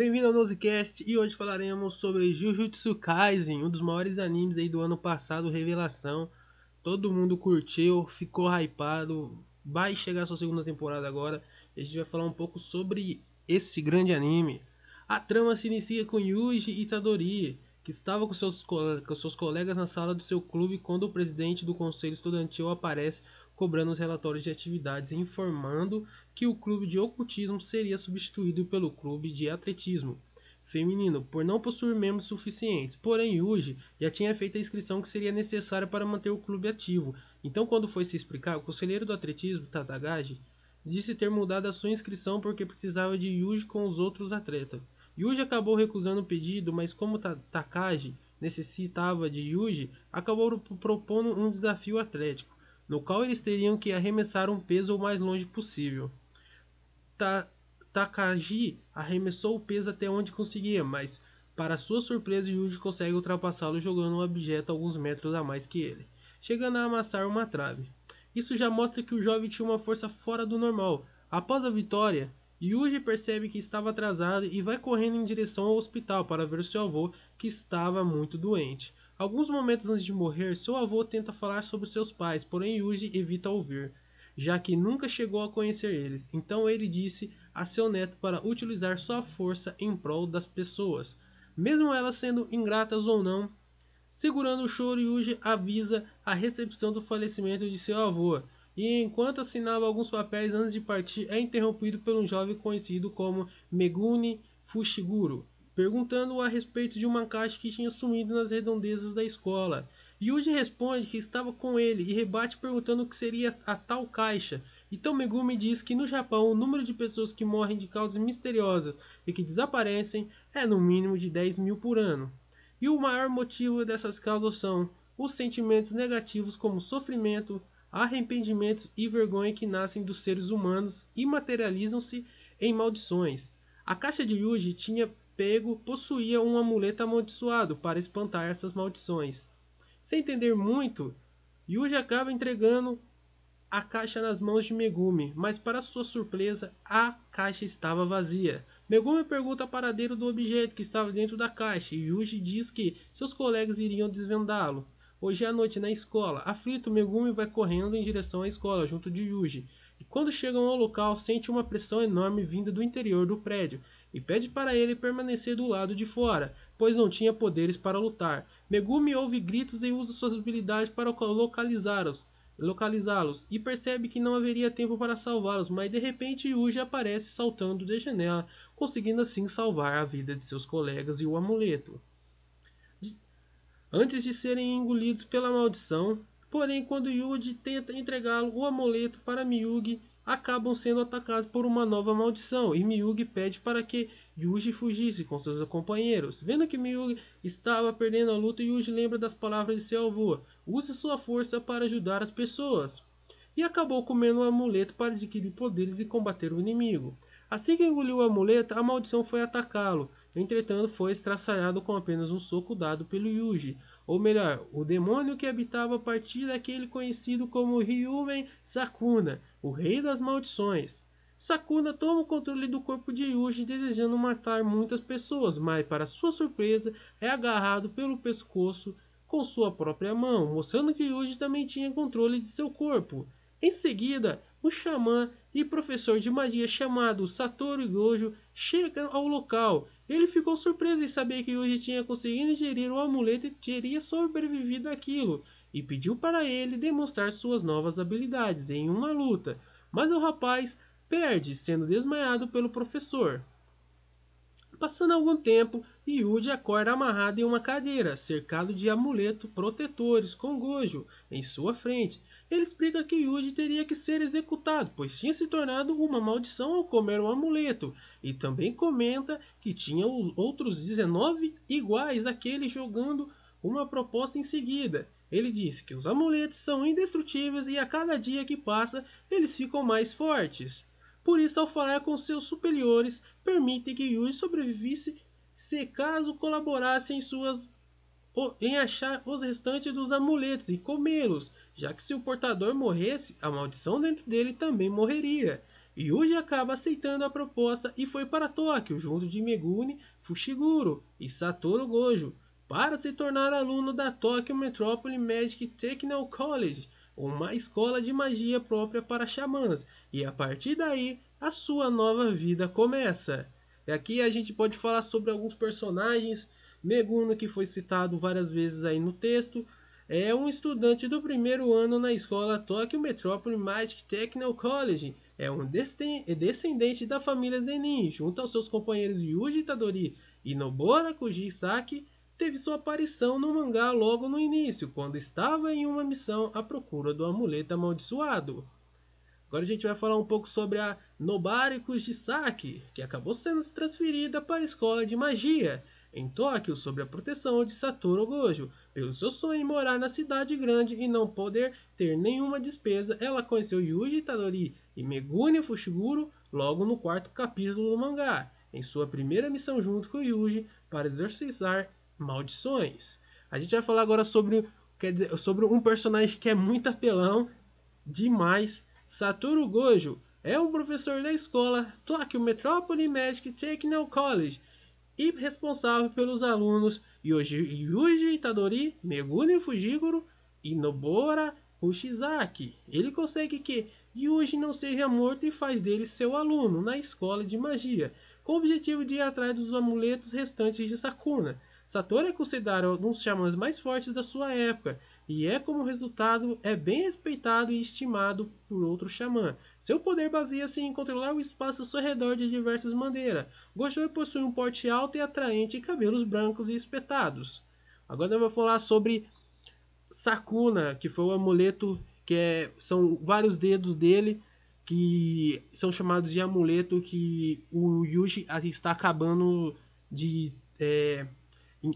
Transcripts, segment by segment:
Bem-vindo ao Nosecast e hoje falaremos sobre Jujutsu Kaisen, um dos maiores animes aí do ano passado, revelação. Todo mundo curtiu, ficou hypado, vai chegar a sua segunda temporada agora. A gente vai falar um pouco sobre esse grande anime. A trama se inicia com Yuji Itadori, que estava com seus, com seus colegas na sala do seu clube quando o presidente do conselho estudantil aparece cobrando os relatórios de atividades e informando que o clube de ocultismo seria substituído pelo clube de atletismo feminino por não possuir membros suficientes. Porém, Yuji já tinha feito a inscrição que seria necessária para manter o clube ativo. Então, quando foi se explicar, o conselheiro do atletismo, Tatagaji, disse ter mudado a sua inscrição porque precisava de Yuji com os outros atletas. Yuji acabou recusando o pedido, mas como Takagi necessitava de Yuji, acabou propondo um desafio atlético no qual eles teriam que arremessar um peso o mais longe possível. Ta Takagi arremessou o peso até onde conseguia, mas, para sua surpresa, Yuji consegue ultrapassá-lo jogando um objeto alguns metros a mais que ele, chegando a amassar uma trave. Isso já mostra que o jovem tinha uma força fora do normal. Após a vitória, Yuji percebe que estava atrasado e vai correndo em direção ao hospital para ver seu avô, que estava muito doente. Alguns momentos antes de morrer, seu avô tenta falar sobre seus pais, porém Yuji evita ouvir, já que nunca chegou a conhecer eles. Então ele disse a seu neto para utilizar sua força em prol das pessoas, mesmo elas sendo ingratas ou não. Segurando o choro, Yuji avisa a recepção do falecimento de seu avô, e enquanto assinava alguns papéis antes de partir, é interrompido por um jovem conhecido como Megumi Fushiguro, perguntando a respeito de uma caixa que tinha sumido nas redondezas da escola. Yuji responde que estava com ele e rebate perguntando o que seria a tal caixa. Então Megumi diz que no Japão o número de pessoas que morrem de causas misteriosas e que desaparecem é no mínimo de 10 mil por ano. E o maior motivo dessas causas são os sentimentos negativos como sofrimento, arrependimentos e vergonha que nascem dos seres humanos e materializam-se em maldições. A caixa de Yuji tinha pego possuía um amuleto amaldiçoado para espantar essas maldições. Sem entender muito, Yuji acaba entregando a caixa nas mãos de Megumi, mas para sua surpresa, a caixa estava vazia. Megumi pergunta paradeiro do objeto que estava dentro da caixa e Yuji diz que seus colegas iriam desvendá-lo. Hoje à noite na escola, aflito, Megumi vai correndo em direção à escola junto de Yuji. Quando chegam ao local, sente uma pressão enorme vinda do interior do prédio e pede para ele permanecer do lado de fora, pois não tinha poderes para lutar. Megumi ouve gritos e usa suas habilidades para localizá-los localizá-los e percebe que não haveria tempo para salvá-los, mas de repente Yuji aparece saltando de janela, conseguindo assim salvar a vida de seus colegas e o amuleto. Antes de serem engolidos pela maldição, porém quando Yuji tenta entregá-lo o amuleto para Miyugi, acabam sendo atacados por uma nova maldição e Miyugi pede para que Yuji fugisse com seus companheiros. Vendo que Miyugi estava perdendo a luta, Yuji lembra das palavras de seu avô: use sua força para ajudar as pessoas. E acabou comendo o amuleto para adquirir poderes e combater o inimigo. Assim que engoliu o amuleto, a maldição foi atacá-lo. Entretanto, foi estraçalhado com apenas um soco dado pelo Yuji ou melhor, o demônio que habitava a partir daquele conhecido como Ryumen Sakuna, o rei das maldições. Sakuna toma o controle do corpo de Yuji desejando matar muitas pessoas, mas para sua surpresa é agarrado pelo pescoço com sua própria mão, mostrando que Yuji também tinha controle de seu corpo. Em seguida, o xamã e professor de magia chamado Satoru Gojo chega ao local. Ele ficou surpreso em saber que Yuji tinha conseguido ingerir o amuleto e teria sobrevivido àquilo, e pediu para ele demonstrar suas novas habilidades em uma luta, mas o rapaz perde, sendo desmaiado pelo professor. Passando algum tempo, Yuji acorda amarrado em uma cadeira, cercado de amuletos protetores com Gojo em sua frente, ele explica que Yuji teria que ser executado, pois tinha se tornado uma maldição ao comer um amuleto, e também comenta que tinha outros 19 iguais àquele jogando uma proposta em seguida. Ele disse que os amuletos são indestrutíveis e a cada dia que passa eles ficam mais fortes. Por isso, ao falar com seus superiores, permite que Yuji sobrevivesse se caso colaborasse em suas em achar os restantes dos amuletos e comê-los, já que se o portador morresse, a maldição dentro dele também morreria. Yuji acaba aceitando a proposta e foi para Tóquio junto de Megumi Fushiguro e Satoru Gojo para se tornar aluno da Tokyo Metropolis Magic Technical College, uma escola de magia própria para xamãs, e a partir daí a sua nova vida começa. E aqui a gente pode falar sobre alguns personagens. Megumi, que foi citado várias vezes aí no texto, é um estudante do primeiro ano na escola Tokyo Metropolis Magic Technical College. É um descendente da família Zenin, junto aos seus companheiros Yuji Tadori e Nobora Kujisaki, teve sua aparição no mangá logo no início, quando estava em uma missão à procura do amuleto amaldiçoado. Agora a gente vai falar um pouco sobre a Nobari Kujisaki, que acabou sendo transferida para a escola de magia em Tóquio sob a proteção de Satoru Gojo. Pelo seu sonho em morar na cidade grande e não poder ter nenhuma despesa, ela conheceu Yuji Tadori e Megumi Fushiguro logo no quarto capítulo do mangá, em sua primeira missão junto com Yuji para exorcizar maldições. A gente vai falar agora sobre, quer dizer, sobre um personagem que é muito apelão, demais. Satoru Gojo é um professor da escola Tokyo Metropolis Magic Technical College e responsável pelos alunos Yuji, Yuji Itadori, Megumi Fujiguro e Nobora Ushizaki. Ele consegue que Yuji não seja morto e faz dele seu aluno na escola de magia, com o objetivo de ir atrás dos amuletos restantes de Sakuna. Satoru é considerado um dos xamãs mais fortes da sua época, e é como resultado é bem respeitado e estimado por outros xamãs. Seu poder baseia-se em controlar o espaço ao seu redor de diversas maneiras. Gojo possui um porte alto e atraente e cabelos brancos e espetados. Agora eu vou falar sobre Sakuna, que foi o amuleto que é, são vários dedos dele que são chamados de amuleto que o Yuji está acabando de é,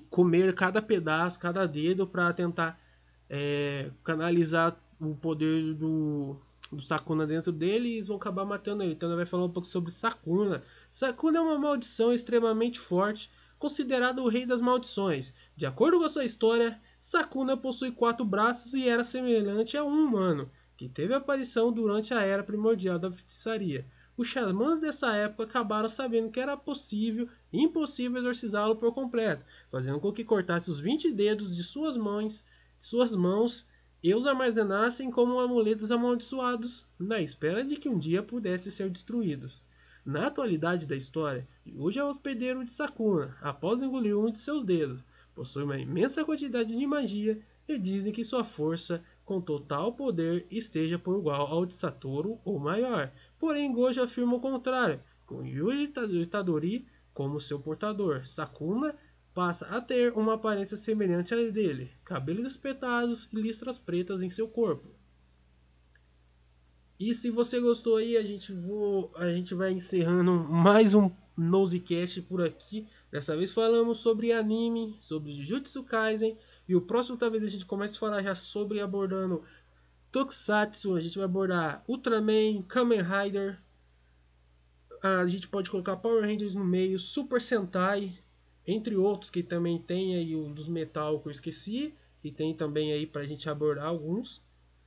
comer cada pedaço, cada dedo para tentar é, canalizar o poder do, do Sakuna dentro dele e eles vão acabar matando ele. Então ele vai falar um pouco sobre Sakuna. Sakuna é uma maldição extremamente forte, considerado o rei das maldições. De acordo com a sua história, Sakuna possui quatro braços e era semelhante a um humano, que teve aparição durante a era primordial da feitiçaria. Os xamãs dessa época acabaram sabendo que era possível e impossível exorcizá-lo por completo, fazendo com que cortasse os 20 dedos de suas mãos, de suas mãos e os armazenassem como amuletos amaldiçoados, na espera de que um dia pudessem ser destruídos. Na atualidade da história, hoje é hospedeiro de Sakuna, após engolir um de seus dedos. Possui uma imensa quantidade de magia e dizem que sua força com total poder esteja por igual ao de Satoru ou maior. Porém, Gojo afirma o contrário, com Yuji Itadori como seu portador. Sakuna passa a ter uma aparência semelhante à dele, cabelos espetados e listras pretas em seu corpo. E se você gostou aí, a gente, vou, a gente vai encerrando mais um Nosecast por aqui. Dessa vez falamos sobre anime, sobre Jujutsu Kaisen. E o próximo talvez a gente comece a falar já sobre abordando Tokusatsu. A gente vai abordar Ultraman, Kamen Rider. A gente pode colocar Power Rangers no meio, Super Sentai, entre outros que também tem aí o dos metal que eu esqueci. E tem também aí pra gente abordar alguns.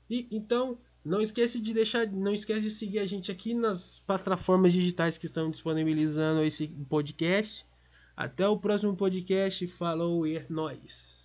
E então, não esquece de deixar, não esquece de seguir a gente aqui nas plataformas digitais que estão disponibilizando esse podcast. Até o próximo podcast. Falou e é nóis.